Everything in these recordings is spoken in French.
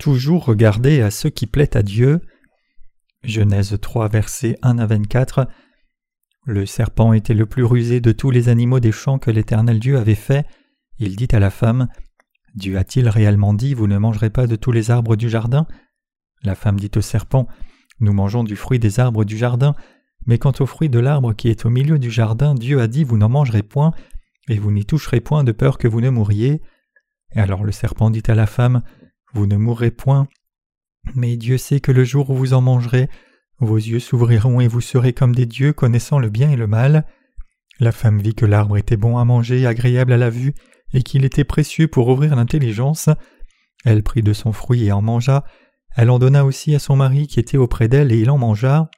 Toujours regarder à ce qui plaît à Dieu. Genèse 3, versets 1 à 24. Le serpent était le plus rusé de tous les animaux des champs que l'Éternel Dieu avait fait. Il dit à la femme Dieu a-t-il réellement dit Vous ne mangerez pas de tous les arbres du jardin? La femme dit au serpent Nous mangeons du fruit des arbres du jardin, mais quant au fruit de l'arbre qui est au milieu du jardin, Dieu a dit Vous n'en mangerez point, et vous n'y toucherez point de peur que vous ne mouriez. Et alors le serpent dit à la femme Vous ne mourrez point, mais Dieu sait que le jour où vous en mangerez, vos yeux s'ouvriront et vous serez comme des dieux connaissant le bien et le mal. La femme vit que l'arbre était bon à manger, agréable à la vue, et qu'il était précieux pour ouvrir l'intelligence. Elle prit de son fruit et en mangea. Elle en donna aussi à son mari qui était auprès d'elle, et il en mangea.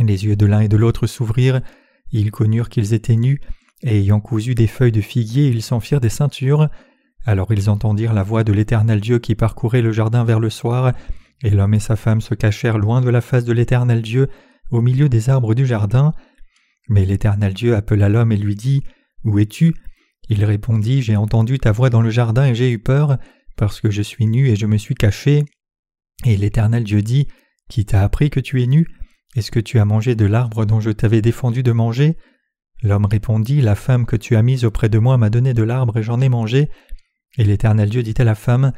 Les yeux de l'un et de l'autre s'ouvrirent, ils connurent qu'ils étaient nus, et ayant cousu des feuilles de figuier, ils s'en firent des ceintures. Alors ils entendirent la voix de l'Éternel Dieu qui parcourait le jardin vers le soir, et l'homme et sa femme se cachèrent loin de la face de l'Éternel Dieu, au milieu des arbres du jardin. Mais l'Éternel Dieu appela l'homme et lui dit Où es-tu? Il répondit J'ai entendu ta voix dans le jardin et j'ai eu peur, parce que je suis nu et je me suis caché. Et l'Éternel Dieu dit Qui t'a appris que tu es nu? Est-ce que tu as mangé de l'arbre dont je t'avais défendu de manger? L'homme répondit La femme que tu as mise auprès de moi m'a donné de l'arbre et j'en ai mangé. Et l'Éternel Dieu dit à la femme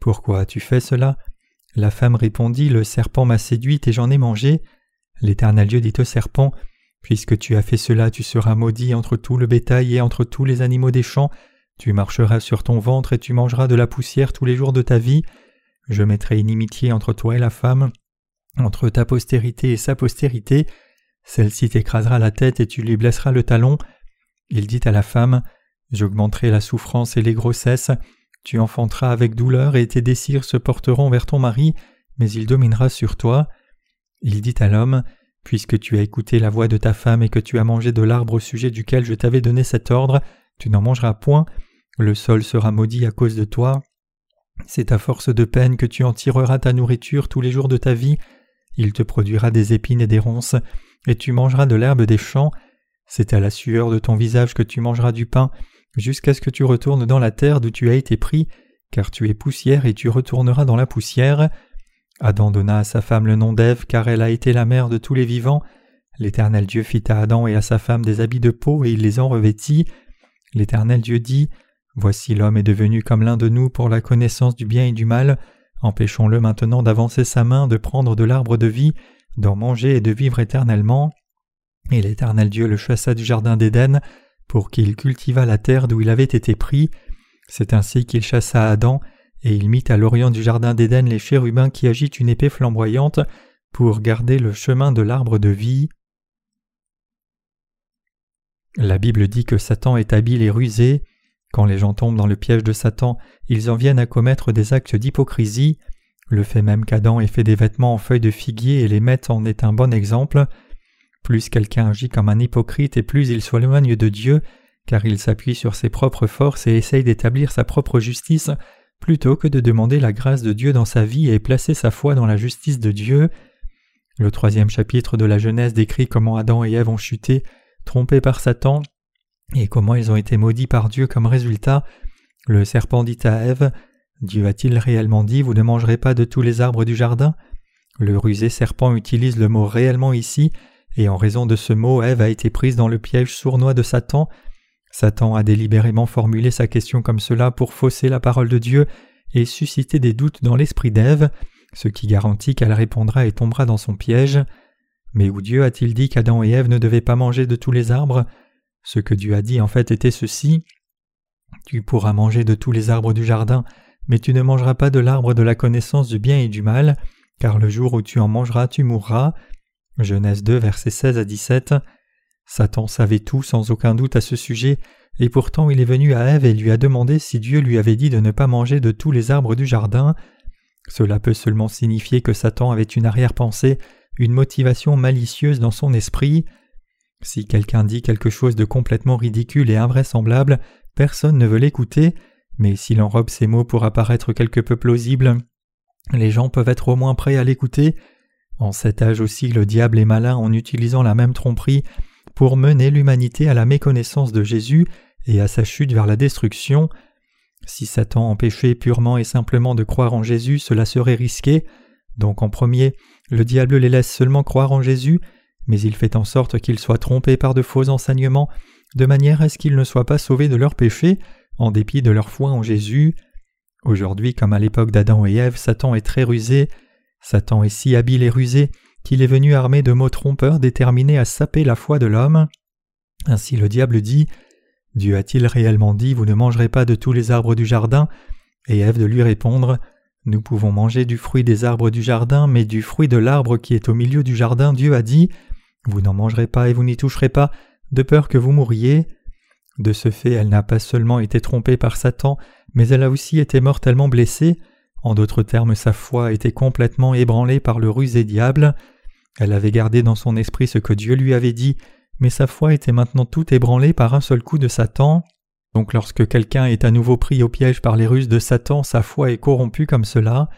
Pourquoi as-tu fait cela? La femme répondit Le serpent m'a séduite et j'en ai mangé. L'Éternel Dieu dit au serpent Puisque tu as fait cela, tu seras maudit entre tout le bétail et entre tous les animaux des champs. Tu marcheras sur ton ventre et tu mangeras de la poussière tous les jours de ta vie. Je mettrai inimitié entre toi et la femme, entre ta postérité et sa postérité. Celle-ci t'écrasera la tête et tu lui blesseras le talon. Il dit à la femme J'augmenterai la souffrance et les grossesses. Tu enfanteras avec douleur et tes désirs se porteront vers ton mari, mais il dominera sur toi. Il dit à l'homme Puisque tu as écouté la voix de ta femme et que tu as mangé de l'arbre au sujet duquel je t'avais donné cet ordre, tu n'en mangeras point, le sol sera maudit à cause de toi. C'est à force de peine que tu en tireras ta nourriture tous les jours de ta vie, il te produira des épines et des ronces, et tu mangeras de l'herbe des champs, c'est à la sueur de ton visage que tu mangeras du pain, jusqu'à ce que tu retournes dans la terre d'où tu as été pris, car tu es poussière et tu retourneras dans la poussière. Adam donna à sa femme le nom d'Ève, car elle a été la mère de tous les vivants. L'Éternel Dieu fit à Adam et à sa femme des habits de peau, et il les en revêtit. L'Éternel Dieu dit Voici l'homme est devenu comme l'un de nous pour la connaissance du bien et du mal. Empêchons-le maintenant d'avancer sa main, de prendre de l'arbre de vie, d'en manger et de vivre éternellement. Et l'Éternel Dieu le chassa du jardin d'Éden, pour qu'il cultivât la terre d'où il avait été pris. C'est ainsi qu'il chassa Adam, et il mit à l'orient du jardin d'Éden les chérubins qui agitent une épée flamboyante pour garder le chemin de l'arbre de vie. La Bible dit que Satan est habile et rusé. Quand les gens tombent dans le piège de Satan, ils en viennent à commettre des actes d'hypocrisie. Le fait même qu'Adam ait fait des vêtements en feuilles de figuier et les mette en est un bon exemple. Plus quelqu'un agit comme un hypocrite et plus il s'éloigne de Dieu, car il s'appuie sur ses propres forces et essaye d'établir sa propre justice plutôt que de demander la grâce de Dieu dans sa vie et placer sa foi dans la justice de Dieu. Le troisième chapitre de la Genèse décrit comment Adam et Ève ont chuté, trompés par Satan, et comment ils ont été maudits par Dieu comme résultat. Le serpent dit à Ève Dieu a-t-il réellement dit Vous ne mangerez pas de tous les arbres du jardin? Le rusé serpent utilise le mot réellement ici, et en raison de ce mot, Ève a été prise dans le piège sournois de Satan, Satan a délibérément formulé sa question comme cela pour fausser la parole de Dieu et susciter des doutes dans l'esprit d'Ève, ce qui garantit qu'elle répondra et tombera dans son piège. Mais où Dieu a-t-il dit qu'Adam et Ève ne devaient pas manger de tous les arbres? Ce que Dieu a dit en fait était ceci Tu pourras manger de tous les arbres du jardin, mais tu ne mangeras pas de l'arbre de la connaissance du bien et du mal, car le jour où tu en mangeras, tu mourras. Genèse 2, versets 16 à 17. Satan savait tout sans aucun doute à ce sujet, et pourtant il est venu à Ève et lui a demandé si Dieu lui avait dit de ne pas manger de tous les arbres du jardin. Cela peut seulement signifier que Satan avait une arrière-pensée, une motivation malicieuse dans son esprit. Si quelqu'un dit quelque chose de complètement ridicule et invraisemblable, personne ne veut l'écouter, mais s'il enrobe ses mots pour apparaître quelque peu plausible, les gens peuvent être au moins prêts à l'écouter. En cet âge aussi, le diable est malin en utilisant la même tromperie pour mener l'humanité à la méconnaissance de Jésus et à sa chute vers la destruction. Si Satan empêchait purement et simplement de croire en Jésus, cela serait risqué. Donc en premier, le diable les laisse seulement croire en Jésus, mais il fait en sorte qu'ils soient trompés par de faux enseignements, de manière à ce qu'ils ne soient pas sauvés de leurs péchés, en dépit de leur foi en Jésus. Aujourd'hui, comme à l'époque d'Adam et Ève, Satan est très rusé. Satan est si habile et rusé qu'il est venu armé de mots trompeurs déterminés à saper la foi de l'homme. Ainsi le diable dit Dieu a-t-il réellement dit Vous ne mangerez pas de tous les arbres du jardin? Et Ève de lui répondre Nous pouvons manger du fruit des arbres du jardin, mais du fruit de l'arbre qui est au milieu du jardin, Dieu a dit Vous n'en mangerez pas et vous n'y toucherez pas, de peur que vous mouriez. De ce fait, elle n'a pas seulement été trompée par Satan, mais elle a aussi été mortellement blessée. En d'autres termes, sa foi été complètement ébranlée par le rusé diable. Elle avait gardé dans son esprit ce que Dieu lui avait dit, mais sa foi était maintenant toute ébranlée par un seul coup de Satan. Donc lorsque quelqu'un est à nouveau pris au piège par les ruses de Satan, sa foi est corrompue comme cela.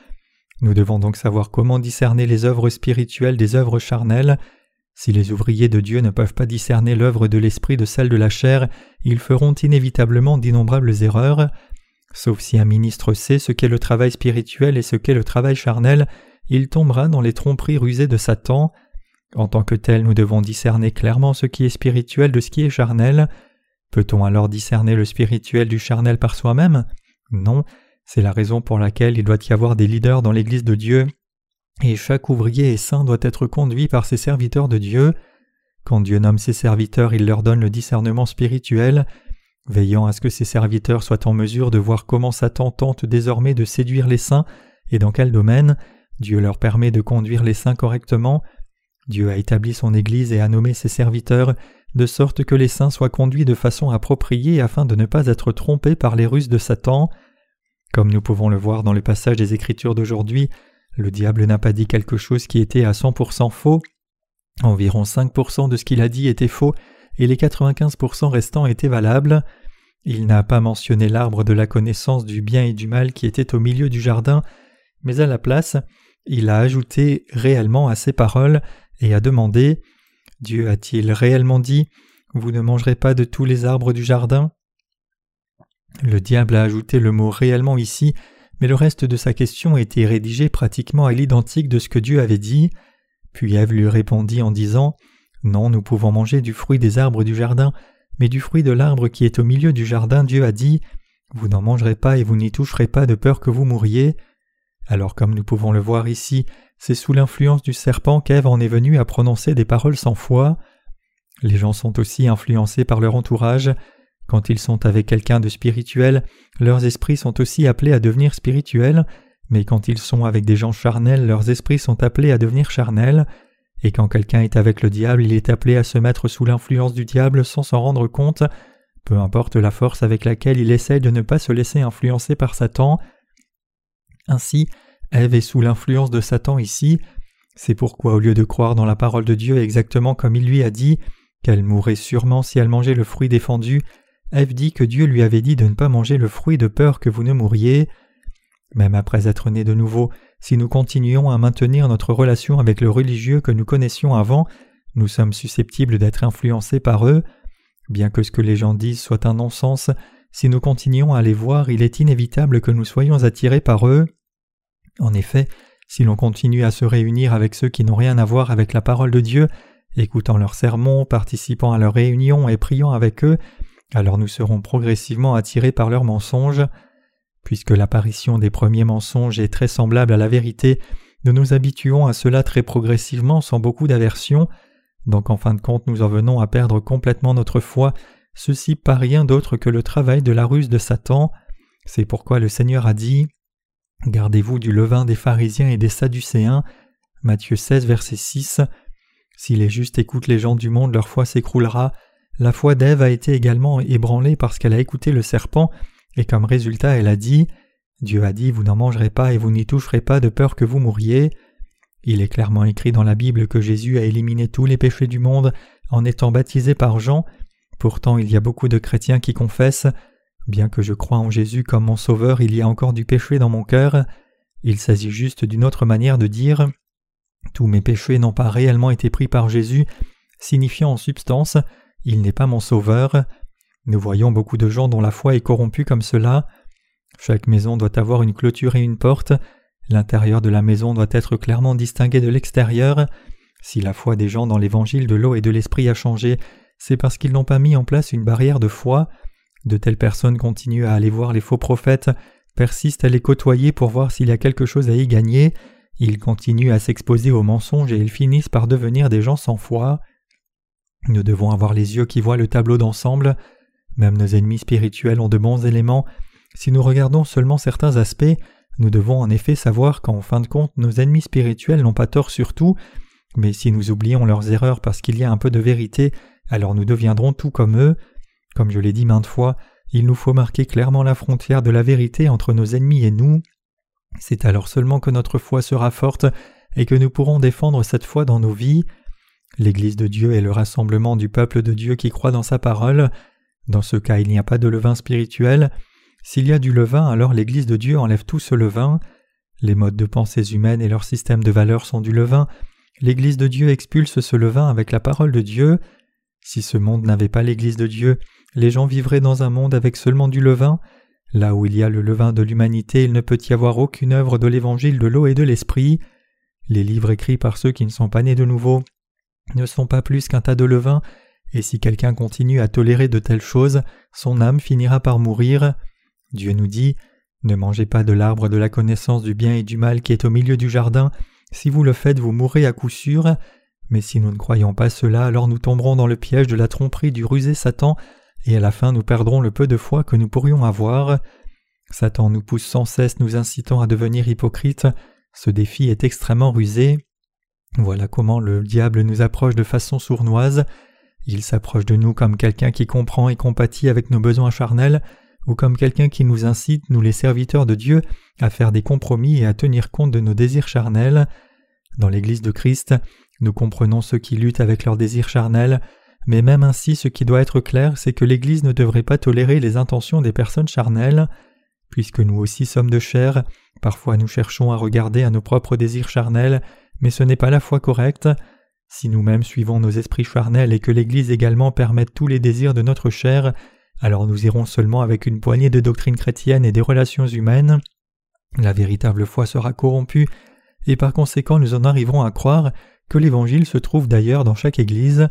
Nous devons donc savoir comment discerner les œuvres spirituelles des œuvres charnelles. Si les ouvriers de Dieu ne peuvent pas discerner l'œuvre de l'esprit de celle de la chair, ils feront inévitablement d'innombrables erreurs. Sauf si un ministre sait ce qu'est le travail spirituel et ce qu'est le travail charnel, il tombera dans les tromperies rusées de Satan. En tant que tel, nous devons discerner clairement ce qui est spirituel de ce qui est charnel. Peut-on alors discerner le spirituel du charnel par soi-même? Non, c'est la raison pour laquelle il doit y avoir des leaders dans l'Église de Dieu et chaque ouvrier et saint doit être conduit par ses serviteurs de Dieu. Quand Dieu nomme ses serviteurs, il leur donne le discernement spirituel, veillant à ce que ses serviteurs soient en mesure de voir comment Satan tente désormais de séduire les saints et dans quel domaine. Dieu leur permet de conduire les saints correctement. Dieu a établi son Église et a nommé ses serviteurs de sorte que les saints soient conduits de façon appropriée afin de ne pas être trompés par les ruses de Satan. Comme nous pouvons le voir dans le passage des Écritures d'aujourd'hui, le diable n'a pas dit quelque chose qui était à 100% faux. Environ 5% de ce qu'il a dit était faux et les 95% restants étaient valables. Il n'a pas mentionné l'arbre de la connaissance du bien et du mal qui était au milieu du jardin, mais à la place, il a ajouté réellement à ses paroles et a demandé Dieu a-t-il réellement dit Vous ne mangerez pas de tous les arbres du jardin? Le diable a ajouté le mot réellement ici mais le reste de sa question était rédigé pratiquement à l'identique de ce que Dieu avait dit. Puis Ève lui répondit en disant Non, nous pouvons manger du fruit des arbres du jardin, mais du fruit de l'arbre qui est au milieu du jardin, Dieu a dit Vous n'en mangerez pas et vous n'y toucherez pas de peur que vous mouriez. Alors, comme nous pouvons le voir ici, c'est sous l'influence du serpent qu'Ève en est venue à prononcer des paroles sans foi. Les gens sont aussi influencés par leur entourage. Quand ils sont avec quelqu'un de spirituel, leurs esprits sont aussi appelés à devenir spirituels, mais quand ils sont avec des gens charnels, leurs esprits sont appelés à devenir charnels, et quand quelqu'un est avec le diable, il est appelé à se mettre sous l'influence du diable sans s'en rendre compte, peu importe la force avec laquelle il essaie de ne pas se laisser influencer par Satan. Ainsi, Ève est sous l'influence de Satan ici, c'est pourquoi au lieu de croire dans la parole de Dieu exactement comme il lui a dit, qu'elle mourrait sûrement si elle mangeait le fruit défendu, Ève dit que Dieu lui avait dit de ne pas manger le fruit de peur que vous ne mouriez. Même après être nés de nouveau, si nous continuons à maintenir notre relation avec le religieux que nous connaissions avant, nous sommes susceptibles d'être influencés par eux. Bien que ce que les gens disent soit un non-sens, si nous continuons à les voir, il est inévitable que nous soyons attirés par eux. En effet, si l'on continue à se réunir avec ceux qui n'ont rien à voir avec la parole de Dieu, écoutant leurs sermons, participant à leurs réunions et priant avec eux, alors nous serons progressivement attirés par leurs mensonges. Puisque l'apparition des premiers mensonges est très semblable à la vérité, nous nous habituons à cela très progressivement sans beaucoup d'aversion, donc en fin de compte nous en venons à perdre complètement notre foi, ceci par rien d'autre que le travail de la ruse de Satan. C'est pourquoi le Seigneur a dit Gardez-vous du levain des pharisiens et des sadducéens. Matthieu 16, verset 6. Si les justes écoutent les gens du monde, leur foi s'écroulera. La foi d'Ève a été également ébranlée parce qu'elle a écouté le serpent, et comme résultat elle a dit Dieu a dit Vous n'en mangerez pas et vous n'y toucherez pas de peur que vous mouriez. Il est clairement écrit dans la Bible que Jésus a éliminé tous les péchés du monde en étant baptisé par Jean. Pourtant il y a beaucoup de chrétiens qui confessent Bien que je crois en Jésus comme mon Sauveur, il y a encore du péché dans mon cœur. Il s'agit juste d'une autre manière de dire Tous mes péchés n'ont pas réellement été pris par Jésus, signifiant en substance il n'est pas mon sauveur. Nous voyons beaucoup de gens dont la foi est corrompue comme cela. Chaque maison doit avoir une clôture et une porte. L'intérieur de la maison doit être clairement distingué de l'extérieur. Si la foi des gens dans l'évangile de l'eau et de l'esprit a changé, c'est parce qu'ils n'ont pas mis en place une barrière de foi. De telles personnes continuent à aller voir les faux prophètes, persistent à les côtoyer pour voir s'il y a quelque chose à y gagner, ils continuent à s'exposer aux mensonges et ils finissent par devenir des gens sans foi. Nous devons avoir les yeux qui voient le tableau d'ensemble. Même nos ennemis spirituels ont de bons éléments. Si nous regardons seulement certains aspects, nous devons en effet savoir qu'en fin de compte nos ennemis spirituels n'ont pas tort sur tout, mais si nous oublions leurs erreurs parce qu'il y a un peu de vérité, alors nous deviendrons tout comme eux. Comme je l'ai dit maintes fois, il nous faut marquer clairement la frontière de la vérité entre nos ennemis et nous. C'est alors seulement que notre foi sera forte et que nous pourrons défendre cette foi dans nos vies. L'Église de Dieu est le rassemblement du peuple de Dieu qui croit dans sa parole. Dans ce cas, il n'y a pas de levain spirituel. S'il y a du levain, alors l'Église de Dieu enlève tout ce levain. Les modes de pensée humaines et leur système de valeurs sont du levain. L'Église de Dieu expulse ce levain avec la parole de Dieu. Si ce monde n'avait pas l'Église de Dieu, les gens vivraient dans un monde avec seulement du levain. Là où il y a le levain de l'humanité, il ne peut y avoir aucune œuvre de l'évangile de l'eau et de l'esprit. Les livres écrits par ceux qui ne sont pas nés de nouveau ne sont pas plus qu'un tas de levain, et si quelqu'un continue à tolérer de telles choses, son âme finira par mourir. Dieu nous dit Ne mangez pas de l'arbre de la connaissance du bien et du mal qui est au milieu du jardin, si vous le faites, vous mourrez à coup sûr. Mais si nous ne croyons pas cela, alors nous tomberons dans le piège de la tromperie du rusé Satan, et à la fin nous perdrons le peu de foi que nous pourrions avoir. Satan nous pousse sans cesse, nous incitant à devenir hypocrites. Ce défi est extrêmement rusé. Voilà comment le diable nous approche de façon sournoise. Il s'approche de nous comme quelqu'un qui comprend et compatit avec nos besoins charnels, ou comme quelqu'un qui nous incite, nous les serviteurs de Dieu, à faire des compromis et à tenir compte de nos désirs charnels. Dans l'Église de Christ, nous comprenons ceux qui luttent avec leurs désirs charnels, mais même ainsi ce qui doit être clair, c'est que l'Église ne devrait pas tolérer les intentions des personnes charnelles. Puisque nous aussi sommes de chair, parfois nous cherchons à regarder à nos propres désirs charnels, mais ce n'est pas la foi correcte. Si nous-mêmes suivons nos esprits charnels et que l'Église également permette tous les désirs de notre chair, alors nous irons seulement avec une poignée de doctrines chrétiennes et des relations humaines. La véritable foi sera corrompue, et par conséquent nous en arriverons à croire que l'Évangile se trouve d'ailleurs dans chaque Église.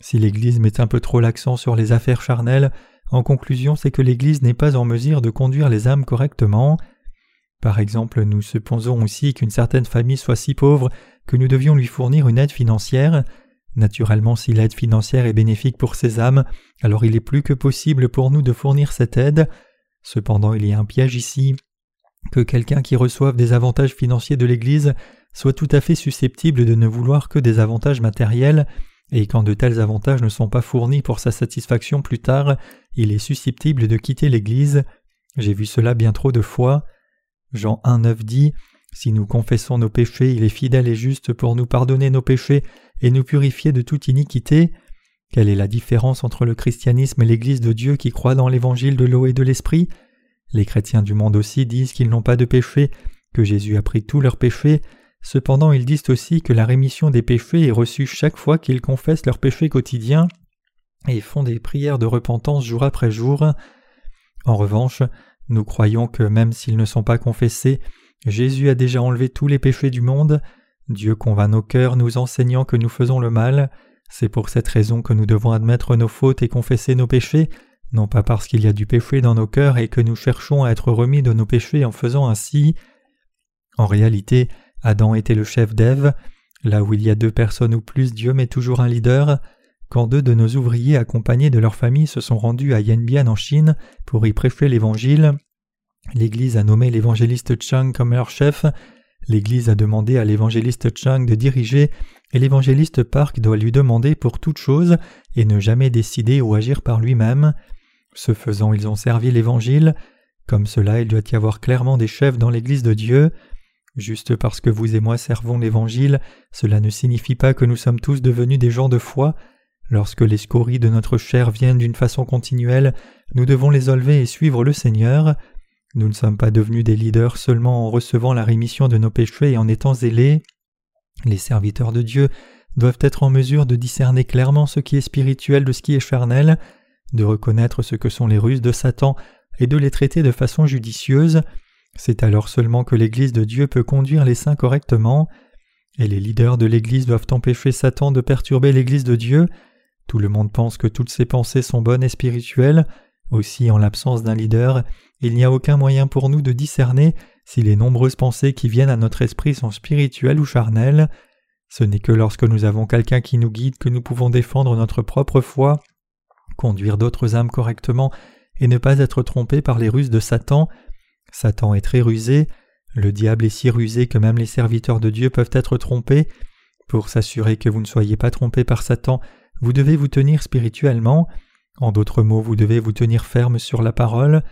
Si l'Église met un peu trop l'accent sur les affaires charnelles, en conclusion c'est que l'Église n'est pas en mesure de conduire les âmes correctement. Par exemple, nous supposons aussi qu'une certaine famille soit si pauvre que nous devions lui fournir une aide financière. Naturellement, si l'aide financière est bénéfique pour ces âmes, alors il est plus que possible pour nous de fournir cette aide. Cependant, il y a un piège ici. Que quelqu'un qui reçoive des avantages financiers de l'Église soit tout à fait susceptible de ne vouloir que des avantages matériels, et quand de tels avantages ne sont pas fournis pour sa satisfaction plus tard, il est susceptible de quitter l'Église. J'ai vu cela bien trop de fois. Jean 1.9 dit Si nous confessons nos péchés, il est fidèle et juste pour nous pardonner nos péchés et nous purifier de toute iniquité. Quelle est la différence entre le christianisme et l'Église de Dieu qui croit dans l'évangile de l'eau et de l'esprit? Les chrétiens du monde aussi disent qu'ils n'ont pas de péché, que Jésus a pris tous leurs péchés, cependant ils disent aussi que la rémission des péchés est reçue chaque fois qu'ils confessent leurs péchés quotidiens et font des prières de repentance jour après jour. En revanche, nous croyons que même s'ils ne sont pas confessés, Jésus a déjà enlevé tous les péchés du monde, Dieu convainc nos cœurs nous enseignant que nous faisons le mal, c'est pour cette raison que nous devons admettre nos fautes et confesser nos péchés, non pas parce qu'il y a du péché dans nos cœurs et que nous cherchons à être remis de nos péchés en faisant ainsi. En réalité, Adam était le chef d'Ève, là où il y a deux personnes ou plus, Dieu met toujours un leader. Quand deux de nos ouvriers accompagnés de leur famille se sont rendus à Yanbian en Chine pour y prêcher l'Évangile, l'Église a nommé l'évangéliste Chang comme leur chef, l'Église a demandé à l'évangéliste Chang de diriger, et l'évangéliste Park doit lui demander pour toute chose et ne jamais décider ou agir par lui-même. Ce faisant, ils ont servi l'Évangile. Comme cela, il doit y avoir clairement des chefs dans l'Église de Dieu. Juste parce que vous et moi servons l'Évangile, cela ne signifie pas que nous sommes tous devenus des gens de foi, Lorsque les scories de notre chair viennent d'une façon continuelle, nous devons les enlever et suivre le Seigneur. Nous ne sommes pas devenus des leaders seulement en recevant la rémission de nos péchés et en étant zélés. Les serviteurs de Dieu doivent être en mesure de discerner clairement ce qui est spirituel de ce qui est charnel, de reconnaître ce que sont les ruses de Satan et de les traiter de façon judicieuse. C'est alors seulement que l'Église de Dieu peut conduire les saints correctement, et les leaders de l'Église doivent empêcher Satan de perturber l'Église de Dieu. Tout le monde pense que toutes ses pensées sont bonnes et spirituelles. Aussi, en l'absence d'un leader, il n'y a aucun moyen pour nous de discerner si les nombreuses pensées qui viennent à notre esprit sont spirituelles ou charnelles. Ce n'est que lorsque nous avons quelqu'un qui nous guide que nous pouvons défendre notre propre foi, conduire d'autres âmes correctement et ne pas être trompés par les ruses de Satan. Satan est très rusé, le diable est si rusé que même les serviteurs de Dieu peuvent être trompés. Pour s'assurer que vous ne soyez pas trompés par Satan, vous devez vous tenir spirituellement. En d'autres mots, vous devez vous tenir ferme sur la parole.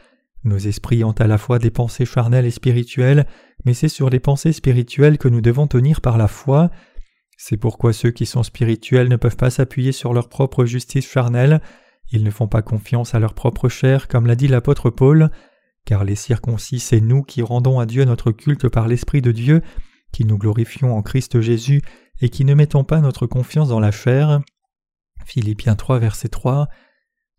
Nos esprits ont à la fois des pensées charnelles et spirituelles, mais c'est sur les pensées spirituelles que nous devons tenir par la foi. C'est pourquoi ceux qui sont spirituels ne peuvent pas s'appuyer sur leur propre justice charnelle, ils ne font pas confiance à leur propre chair, comme l'a dit l'apôtre Paul, car les circoncis, c'est nous qui rendons à Dieu notre culte par l'Esprit de Dieu, qui nous glorifions en Christ Jésus et qui ne mettons pas notre confiance dans la chair. Philippiens 3, verset 3.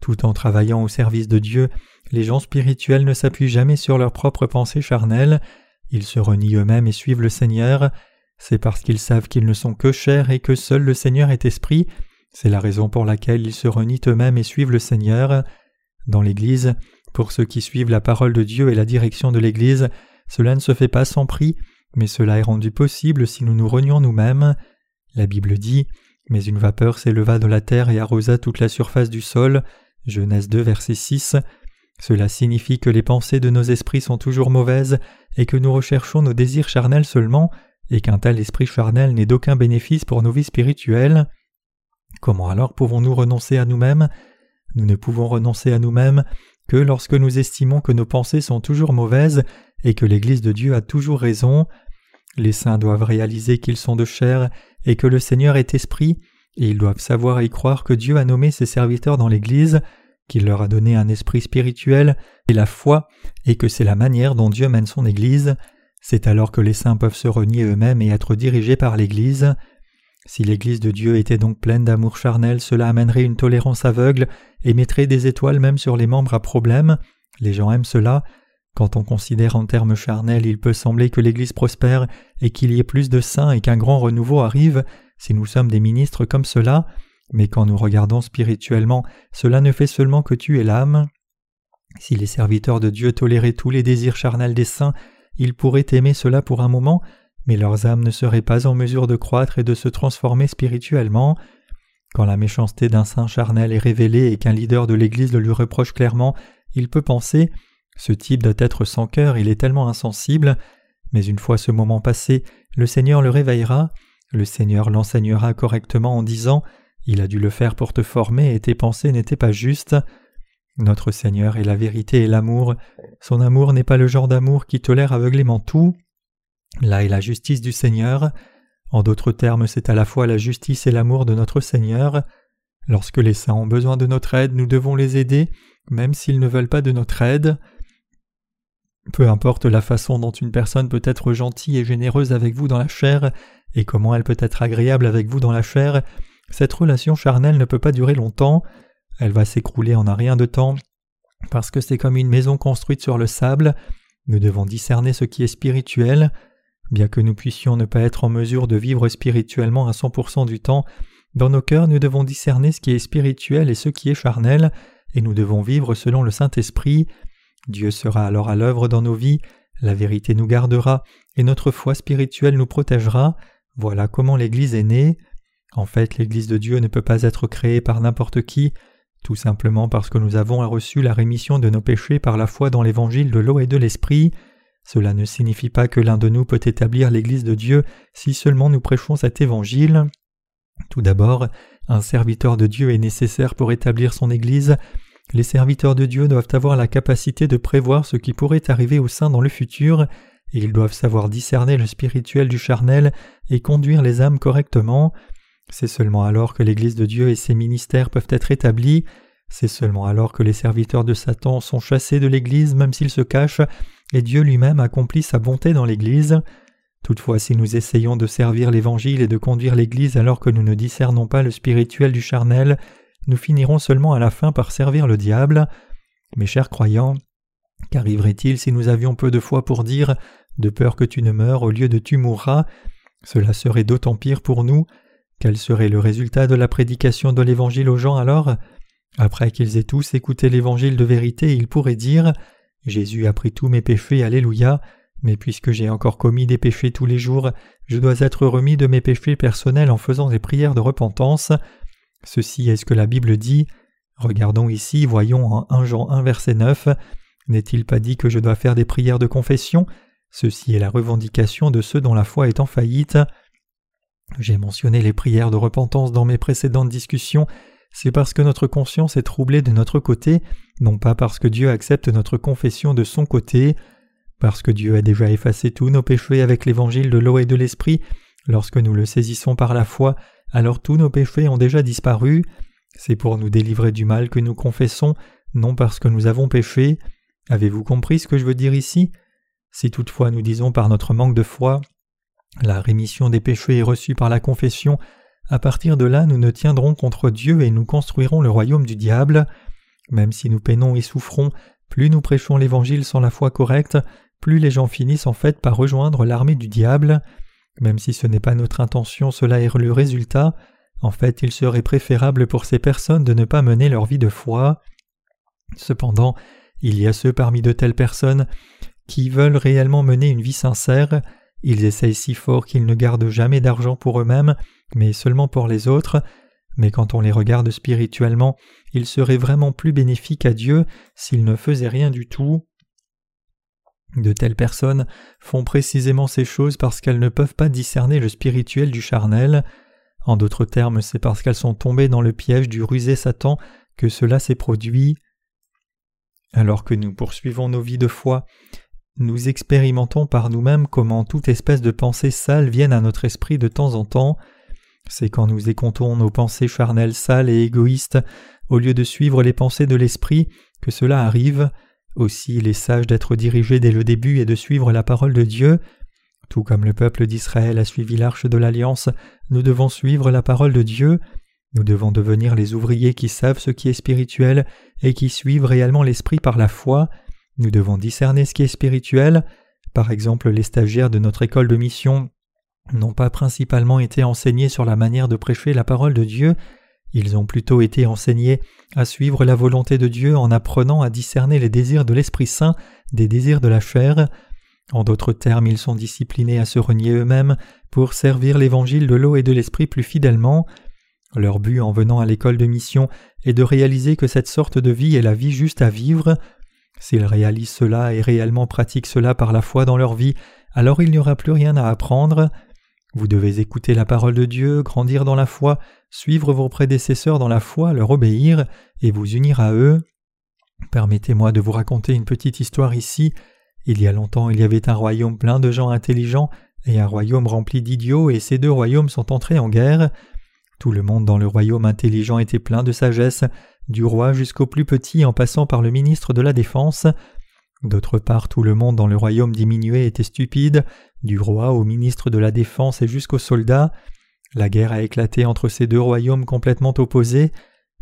Tout en travaillant au service de Dieu, les gens spirituels ne s'appuient jamais sur leurs propres pensées charnelles, ils se renient eux-mêmes et suivent le Seigneur. C'est parce qu'ils savent qu'ils ne sont que chair et que seul le Seigneur est esprit. C'est la raison pour laquelle ils se renient eux-mêmes et suivent le Seigneur. Dans l'Église, pour ceux qui suivent la parole de Dieu et la direction de l'Église, cela ne se fait pas sans prix, mais cela est rendu possible si nous nous renions nous-mêmes. La Bible dit Mais une vapeur s'éleva de la terre et arrosa toute la surface du sol. Genèse 2, verset 6. Cela signifie que les pensées de nos esprits sont toujours mauvaises et que nous recherchons nos désirs charnels seulement et qu'un tel esprit charnel n'est d'aucun bénéfice pour nos vies spirituelles. Comment alors pouvons-nous renoncer à nous-mêmes? Nous ne pouvons renoncer à nous-mêmes que lorsque nous estimons que nos pensées sont toujours mauvaises et que l'Église de Dieu a toujours raison. Les saints doivent réaliser qu'ils sont de chair et que le Seigneur est esprit ils doivent savoir et croire que Dieu a nommé ses serviteurs dans l'Église, qu'il leur a donné un esprit spirituel et la foi, et que c'est la manière dont Dieu mène son Église. C'est alors que les saints peuvent se renier eux-mêmes et être dirigés par l'Église. Si l'Église de Dieu était donc pleine d'amour charnel, cela amènerait une tolérance aveugle et mettrait des étoiles même sur les membres à problème. Les gens aiment cela. Quand on considère en termes charnels, il peut sembler que l'Église prospère et qu'il y ait plus de saints et qu'un grand renouveau arrive, si nous sommes des ministres comme cela, mais quand nous regardons spirituellement, cela ne fait seulement que tuer l'âme. Si les serviteurs de Dieu toléraient tous les désirs charnels des saints, ils pourraient aimer cela pour un moment, mais leurs âmes ne seraient pas en mesure de croître et de se transformer spirituellement. Quand la méchanceté d'un saint charnel est révélée et qu'un leader de l'Église le lui reproche clairement, il peut penser Ce type doit être sans cœur, il est tellement insensible. Mais une fois ce moment passé, le Seigneur le réveillera, le Seigneur l'enseignera correctement en disant Il a dû le faire pour te former et tes pensées n'étaient pas justes. Notre Seigneur est la vérité et l'amour. Son amour n'est pas le genre d'amour qui tolère aveuglément tout. Là est la justice du Seigneur. En d'autres termes, c'est à la fois la justice et l'amour de notre Seigneur. Lorsque les saints ont besoin de notre aide, nous devons les aider, même s'ils ne veulent pas de notre aide. Peu importe la façon dont une personne peut être gentille et généreuse avec vous dans la chair, et comment elle peut être agréable avec vous dans la chair, cette relation charnelle ne peut pas durer longtemps, elle va s'écrouler en un rien de temps, parce que c'est comme une maison construite sur le sable, nous devons discerner ce qui est spirituel, bien que nous puissions ne pas être en mesure de vivre spirituellement à 100% du temps, dans nos cœurs nous devons discerner ce qui est spirituel et ce qui est charnel, et nous devons vivre selon le Saint-Esprit. Dieu sera alors à l'œuvre dans nos vies, la vérité nous gardera, et notre foi spirituelle nous protégera. Voilà comment l'Église est née. En fait, l'Église de Dieu ne peut pas être créée par n'importe qui, tout simplement parce que nous avons reçu la rémission de nos péchés par la foi dans l'Évangile de l'eau et de l'Esprit. Cela ne signifie pas que l'un de nous peut établir l'Église de Dieu si seulement nous prêchons cet Évangile. Tout d'abord, un serviteur de Dieu est nécessaire pour établir son Église. Les serviteurs de Dieu doivent avoir la capacité de prévoir ce qui pourrait arriver au sein dans le futur ils doivent savoir discerner le spirituel du charnel et conduire les âmes correctement. C'est seulement alors que l'Église de Dieu et ses ministères peuvent être établis, c'est seulement alors que les serviteurs de Satan sont chassés de l'Église même s'ils se cachent, et Dieu lui-même accomplit sa bonté dans l'Église. Toutefois, si nous essayons de servir l'Évangile et de conduire l'Église alors que nous ne discernons pas le spirituel du charnel, nous finirons seulement à la fin par servir le diable. Mes chers croyants, Qu'arriverait-il si nous avions peu de foi pour dire de peur que tu ne meurs au lieu de tu mourras Cela serait d'autant pire pour nous. Quel serait le résultat de la prédication de l'Évangile aux gens alors? Après qu'ils aient tous écouté l'Évangile de vérité, ils pourraient dire Jésus a pris tous mes péchés, Alléluia, mais puisque j'ai encore commis des péchés tous les jours, je dois être remis de mes péchés personnels en faisant des prières de repentance. Ceci est ce que la Bible dit. Regardons ici, voyons en 1 Jean 1 verset 9. N'est-il pas dit que je dois faire des prières de confession? Ceci est la revendication de ceux dont la foi est en faillite. J'ai mentionné les prières de repentance dans mes précédentes discussions, c'est parce que notre conscience est troublée de notre côté, non pas parce que Dieu accepte notre confession de son côté, parce que Dieu a déjà effacé tous nos péchés avec l'évangile de l'eau et de l'esprit, lorsque nous le saisissons par la foi, alors tous nos péchés ont déjà disparu. C'est pour nous délivrer du mal que nous confessons, non parce que nous avons péché. Avez-vous compris ce que je veux dire ici? Si toutefois nous disons par notre manque de foi, la rémission des péchés est reçue par la confession, à partir de là nous ne tiendrons contre Dieu et nous construirons le royaume du diable. Même si nous peinons et souffrons, plus nous prêchons l'Évangile sans la foi correcte, plus les gens finissent en fait par rejoindre l'armée du diable. Même si ce n'est pas notre intention, cela est le résultat. En fait, il serait préférable pour ces personnes de ne pas mener leur vie de foi. Cependant, il y a ceux parmi de telles personnes qui veulent réellement mener une vie sincère, ils essayent si fort qu'ils ne gardent jamais d'argent pour eux-mêmes, mais seulement pour les autres, mais quand on les regarde spirituellement, ils seraient vraiment plus bénéfiques à Dieu s'ils ne faisaient rien du tout. De telles personnes font précisément ces choses parce qu'elles ne peuvent pas discerner le spirituel du charnel. En d'autres termes, c'est parce qu'elles sont tombées dans le piège du rusé Satan que cela s'est produit. Alors que nous poursuivons nos vies de foi, nous expérimentons par nous-mêmes comment toute espèce de pensée sale vienne à notre esprit de temps en temps. C'est quand nous écoutons nos pensées charnelles sales et égoïstes, au lieu de suivre les pensées de l'esprit, que cela arrive. Aussi il est sage d'être dirigé dès le début et de suivre la parole de Dieu. Tout comme le peuple d'Israël a suivi l'arche de l'alliance, nous devons suivre la parole de Dieu. Nous devons devenir les ouvriers qui savent ce qui est spirituel et qui suivent réellement l'esprit par la foi. Nous devons discerner ce qui est spirituel. Par exemple, les stagiaires de notre école de mission n'ont pas principalement été enseignés sur la manière de prêcher la parole de Dieu, ils ont plutôt été enseignés à suivre la volonté de Dieu en apprenant à discerner les désirs de l'Esprit Saint des désirs de la chair. En d'autres termes, ils sont disciplinés à se renier eux-mêmes pour servir l'évangile de l'eau et de l'Esprit plus fidèlement. Leur but en venant à l'école de mission est de réaliser que cette sorte de vie est la vie juste à vivre. S'ils réalisent cela et réellement pratiquent cela par la foi dans leur vie, alors il n'y aura plus rien à apprendre. Vous devez écouter la parole de Dieu, grandir dans la foi, suivre vos prédécesseurs dans la foi, leur obéir et vous unir à eux. Permettez-moi de vous raconter une petite histoire ici. Il y a longtemps il y avait un royaume plein de gens intelligents et un royaume rempli d'idiots et ces deux royaumes sont entrés en guerre. Tout le monde dans le royaume intelligent était plein de sagesse, du roi jusqu'au plus petit en passant par le ministre de la Défense. D'autre part, tout le monde dans le royaume diminué était stupide, du roi au ministre de la Défense et jusqu'aux soldats. La guerre a éclaté entre ces deux royaumes complètement opposés.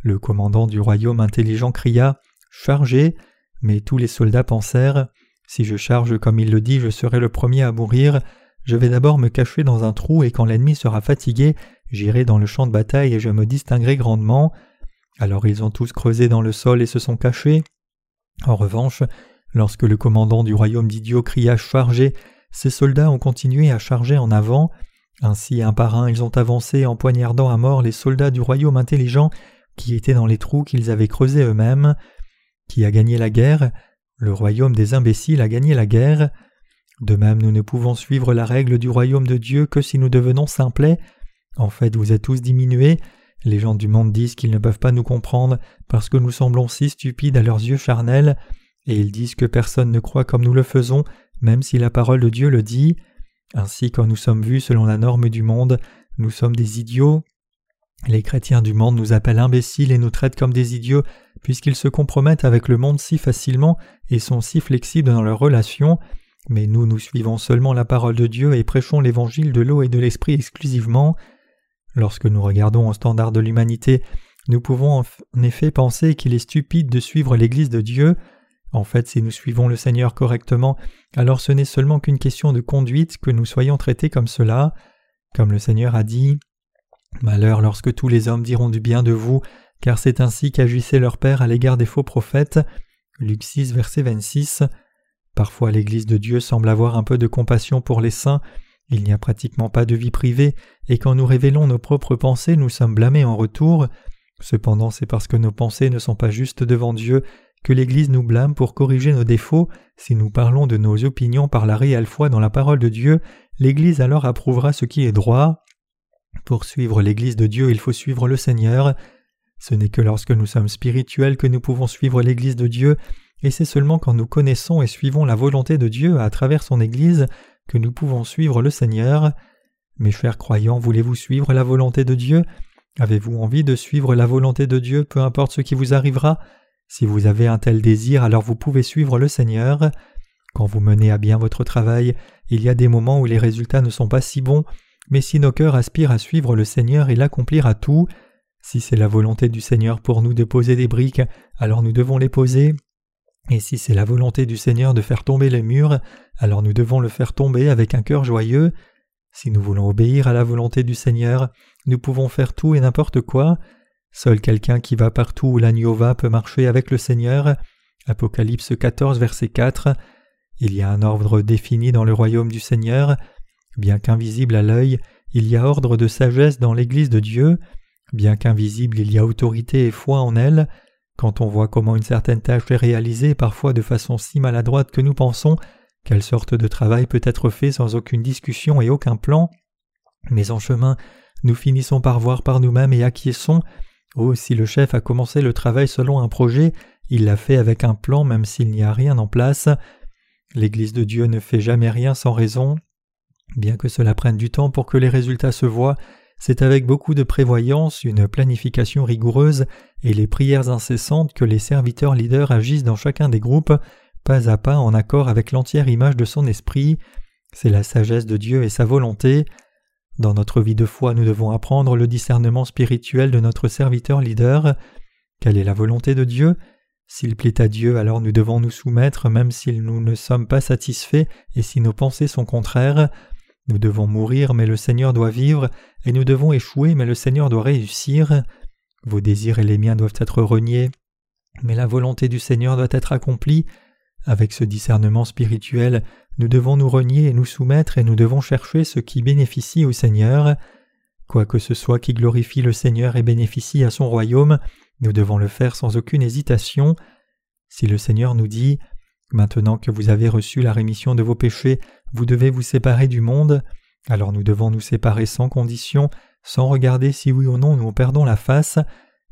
Le commandant du royaume intelligent cria Chargez mais tous les soldats pensèrent Si je charge comme il le dit, je serai le premier à mourir. Je vais d'abord me cacher dans un trou et quand l'ennemi sera fatigué, j'irai dans le champ de bataille et je me distinguerai grandement. Alors ils ont tous creusé dans le sol et se sont cachés. En revanche, lorsque le commandant du royaume d'idiots cria Chargez, ces soldats ont continué à charger en avant. Ainsi, un par un, ils ont avancé en poignardant à mort les soldats du royaume intelligent qui étaient dans les trous qu'ils avaient creusés eux-mêmes. Qui a gagné la guerre? Le royaume des imbéciles a gagné la guerre. De même, nous ne pouvons suivre la règle du royaume de Dieu que si nous devenons simplets. En fait, vous êtes tous diminués. Les gens du monde disent qu'ils ne peuvent pas nous comprendre parce que nous semblons si stupides à leurs yeux charnels, et ils disent que personne ne croit comme nous le faisons, même si la parole de Dieu le dit. Ainsi, quand nous sommes vus selon la norme du monde, nous sommes des idiots. Les chrétiens du monde nous appellent imbéciles et nous traitent comme des idiots, puisqu'ils se compromettent avec le monde si facilement et sont si flexibles dans leurs relations, mais nous, nous suivons seulement la parole de Dieu et prêchons l'évangile de l'eau et de l'esprit exclusivement. Lorsque nous regardons au standard de l'humanité, nous pouvons en effet penser qu'il est stupide de suivre l'Église de Dieu. En fait, si nous suivons le Seigneur correctement, alors ce n'est seulement qu'une question de conduite que nous soyons traités comme cela. Comme le Seigneur a dit Malheur lorsque tous les hommes diront du bien de vous, car c'est ainsi qu'agissait leur Père à l'égard des faux prophètes. Luc 6, verset 26. Parfois l'Église de Dieu semble avoir un peu de compassion pour les saints, il n'y a pratiquement pas de vie privée, et quand nous révélons nos propres pensées, nous sommes blâmés en retour. Cependant, c'est parce que nos pensées ne sont pas justes devant Dieu que l'Église nous blâme pour corriger nos défauts. Si nous parlons de nos opinions par la réelle foi dans la parole de Dieu, l'Église alors approuvera ce qui est droit. Pour suivre l'Église de Dieu, il faut suivre le Seigneur. Ce n'est que lorsque nous sommes spirituels que nous pouvons suivre l'Église de Dieu, et c'est seulement quand nous connaissons et suivons la volonté de Dieu à travers son Église que nous pouvons suivre le Seigneur. Mes chers croyants, voulez-vous suivre la volonté de Dieu? Avez-vous envie de suivre la volonté de Dieu, peu importe ce qui vous arrivera? Si vous avez un tel désir, alors vous pouvez suivre le Seigneur. Quand vous menez à bien votre travail, il y a des moments où les résultats ne sont pas si bons, mais si nos cœurs aspirent à suivre le Seigneur et l'accomplir à tout, si c'est la volonté du Seigneur pour nous de poser des briques, alors nous devons les poser. Et si c'est la volonté du Seigneur de faire tomber les murs, alors nous devons le faire tomber avec un cœur joyeux. Si nous voulons obéir à la volonté du Seigneur, nous pouvons faire tout et n'importe quoi, Seul quelqu'un qui va partout où l'agneau va peut marcher avec le Seigneur. Apocalypse 14, verset 4. Il y a un ordre défini dans le royaume du Seigneur. Bien qu'invisible à l'œil, il y a ordre de sagesse dans l'Église de Dieu. Bien qu'invisible, il y a autorité et foi en elle. Quand on voit comment une certaine tâche est réalisée, parfois de façon si maladroite que nous pensons, quelle sorte de travail peut être fait sans aucune discussion et aucun plan, mais en chemin, nous finissons par voir par nous-mêmes et acquiesçons Oh, si le chef a commencé le travail selon un projet, il l'a fait avec un plan même s'il n'y a rien en place. L'Église de Dieu ne fait jamais rien sans raison. Bien que cela prenne du temps pour que les résultats se voient, c'est avec beaucoup de prévoyance, une planification rigoureuse et les prières incessantes que les serviteurs leaders agissent dans chacun des groupes, pas à pas en accord avec l'entière image de son esprit. C'est la sagesse de Dieu et sa volonté. Dans notre vie de foi, nous devons apprendre le discernement spirituel de notre serviteur leader. Quelle est la volonté de Dieu? S'il plaît à Dieu, alors nous devons nous soumettre même si nous ne sommes pas satisfaits et si nos pensées sont contraires. Nous devons mourir, mais le Seigneur doit vivre, et nous devons échouer, mais le Seigneur doit réussir. Vos désirs et les miens doivent être reniés, mais la volonté du Seigneur doit être accomplie. Avec ce discernement spirituel, nous devons nous renier et nous soumettre et nous devons chercher ce qui bénéficie au Seigneur. Quoi que ce soit qui glorifie le Seigneur et bénéficie à son royaume, nous devons le faire sans aucune hésitation. Si le Seigneur nous dit Maintenant que vous avez reçu la rémission de vos péchés, vous devez vous séparer du monde, alors nous devons nous séparer sans condition, sans regarder si oui ou non nous perdons la face,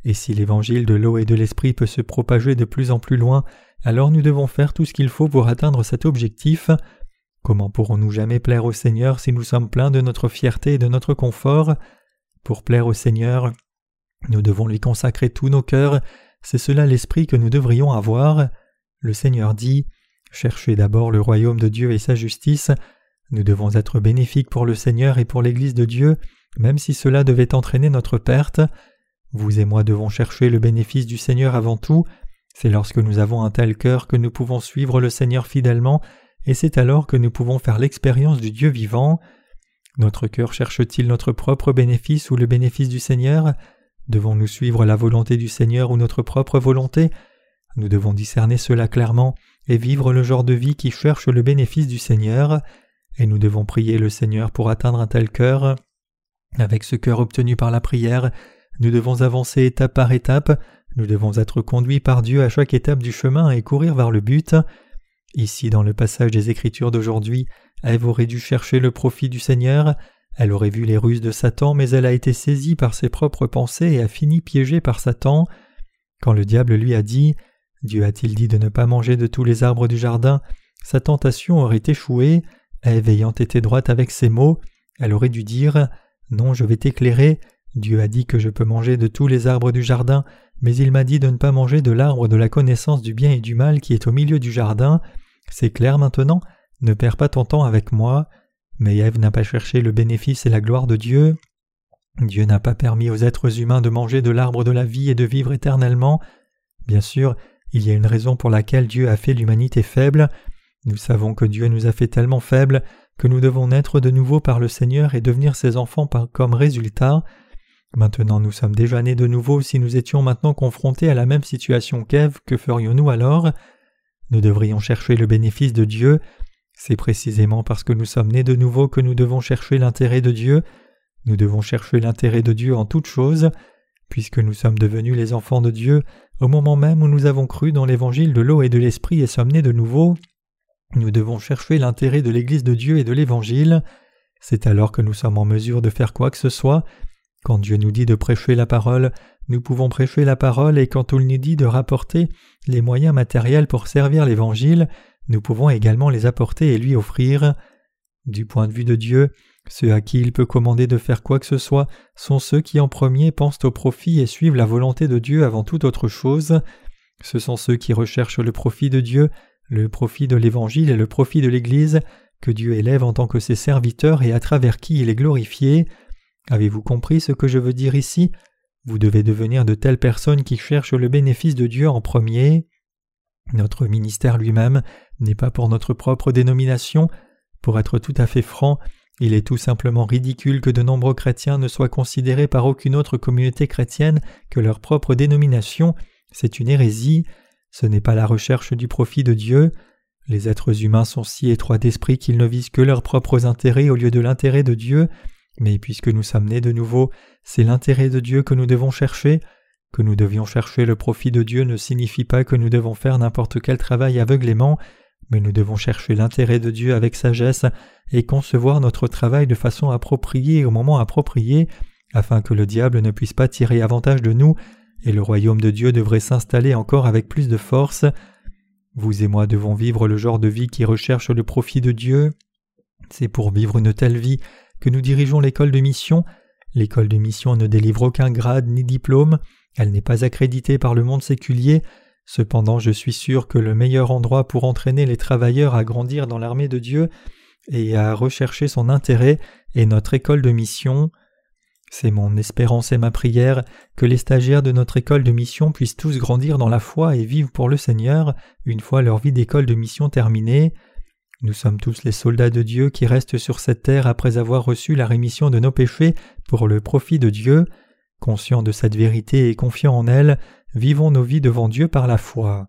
et si l'évangile de l'eau et de l'esprit peut se propager de plus en plus loin, alors nous devons faire tout ce qu'il faut pour atteindre cet objectif. Comment pourrons-nous jamais plaire au Seigneur si nous sommes pleins de notre fierté et de notre confort? Pour plaire au Seigneur, nous devons lui consacrer tous nos cœurs, c'est cela l'esprit que nous devrions avoir. Le Seigneur dit Cherchez d'abord le royaume de Dieu et sa justice. Nous devons être bénéfiques pour le Seigneur et pour l'Église de Dieu, même si cela devait entraîner notre perte. Vous et moi devons chercher le bénéfice du Seigneur avant tout. C'est lorsque nous avons un tel cœur que nous pouvons suivre le Seigneur fidèlement, et c'est alors que nous pouvons faire l'expérience du Dieu vivant. Notre cœur cherche-t-il notre propre bénéfice ou le bénéfice du Seigneur? Devons-nous suivre la volonté du Seigneur ou notre propre volonté? Nous devons discerner cela clairement et vivre le genre de vie qui cherche le bénéfice du Seigneur, et nous devons prier le Seigneur pour atteindre un tel cœur. Avec ce cœur obtenu par la prière, nous devons avancer étape par étape, nous devons être conduits par Dieu à chaque étape du chemin et courir vers le but. Ici, dans le passage des Écritures d'aujourd'hui, Ève aurait dû chercher le profit du Seigneur, elle aurait vu les ruses de Satan, mais elle a été saisie par ses propres pensées et a fini piégée par Satan. Quand le diable lui a dit Dieu a-t-il dit de ne pas manger de tous les arbres du jardin? Sa tentation aurait échoué. Ève ayant été droite avec ses mots, elle aurait dû dire Non, je vais t'éclairer. Dieu a dit que je peux manger de tous les arbres du jardin, mais il m'a dit de ne pas manger de l'arbre de la connaissance du bien et du mal qui est au milieu du jardin. C'est clair maintenant, ne perds pas ton temps avec moi. Mais Ève n'a pas cherché le bénéfice et la gloire de Dieu. Dieu n'a pas permis aux êtres humains de manger de l'arbre de la vie et de vivre éternellement. Bien sûr, Il y a une raison pour laquelle Dieu a fait l'humanité faible. Nous savons que Dieu nous a fait tellement faibles que nous devons naître de nouveau par le Seigneur et devenir ses enfants par comme résultat. Maintenant nous sommes déjà nés de nouveau, si nous étions maintenant confrontés à la même situation qu'Ève, que ferions-nous alors? Nous devrions chercher le bénéfice de Dieu. C'est précisément parce que nous sommes nés de nouveau que nous devons chercher l'intérêt de Dieu. Nous devons chercher l'intérêt de Dieu en toutes choses. Puisque nous sommes devenus les enfants de Dieu, au moment même où nous avons cru dans l'évangile de l'eau et de l'esprit et sommes nés de nouveau, nous devons chercher l'intérêt de l'Église de Dieu et de l'Évangile. C'est alors que nous sommes en mesure de faire quoi que ce soit. Quand Dieu nous dit de prêcher la parole, nous pouvons prêcher la parole et quand il nous dit de rapporter les moyens matériels pour servir l'Évangile, nous pouvons également les apporter et lui offrir. Du point de vue de Dieu, ceux à qui il peut commander de faire quoi que ce soit sont ceux qui en premier pensent au profit et suivent la volonté de Dieu avant toute autre chose. Ce sont ceux qui recherchent le profit de Dieu, le profit de l'Évangile et le profit de l'Église, que Dieu élève en tant que ses serviteurs et à travers qui il est glorifié. Avez-vous compris ce que je veux dire ici? Vous devez devenir de telles personnes qui cherchent le bénéfice de Dieu en premier. Notre ministère lui-même n'est pas pour notre propre dénomination. Pour être tout à fait franc, il est tout simplement ridicule que de nombreux chrétiens ne soient considérés par aucune autre communauté chrétienne que leur propre dénomination, c'est une hérésie, ce n'est pas la recherche du profit de Dieu. Les êtres humains sont si étroits d'esprit qu'ils ne visent que leurs propres intérêts au lieu de l'intérêt de Dieu, mais puisque nous sommes nés de nouveau, c'est l'intérêt de Dieu que nous devons chercher. Que nous devions chercher le profit de Dieu ne signifie pas que nous devons faire n'importe quel travail aveuglément, mais nous devons chercher l'intérêt de Dieu avec sagesse et concevoir notre travail de façon appropriée au moment approprié, afin que le diable ne puisse pas tirer avantage de nous, et le royaume de Dieu devrait s'installer encore avec plus de force. Vous et moi devons vivre le genre de vie qui recherche le profit de Dieu. C'est pour vivre une telle vie que nous dirigeons l'école de mission. L'école de mission ne délivre aucun grade ni diplôme, elle n'est pas accréditée par le monde séculier, Cependant, je suis sûr que le meilleur endroit pour entraîner les travailleurs à grandir dans l'armée de Dieu et à rechercher son intérêt est notre école de mission. C'est mon espérance et ma prière que les stagiaires de notre école de mission puissent tous grandir dans la foi et vivre pour le Seigneur une fois leur vie d'école de mission terminée. Nous sommes tous les soldats de Dieu qui restent sur cette terre après avoir reçu la rémission de nos péchés pour le profit de Dieu. Conscients de cette vérité et confiants en elle, vivons nos vies devant Dieu par la foi.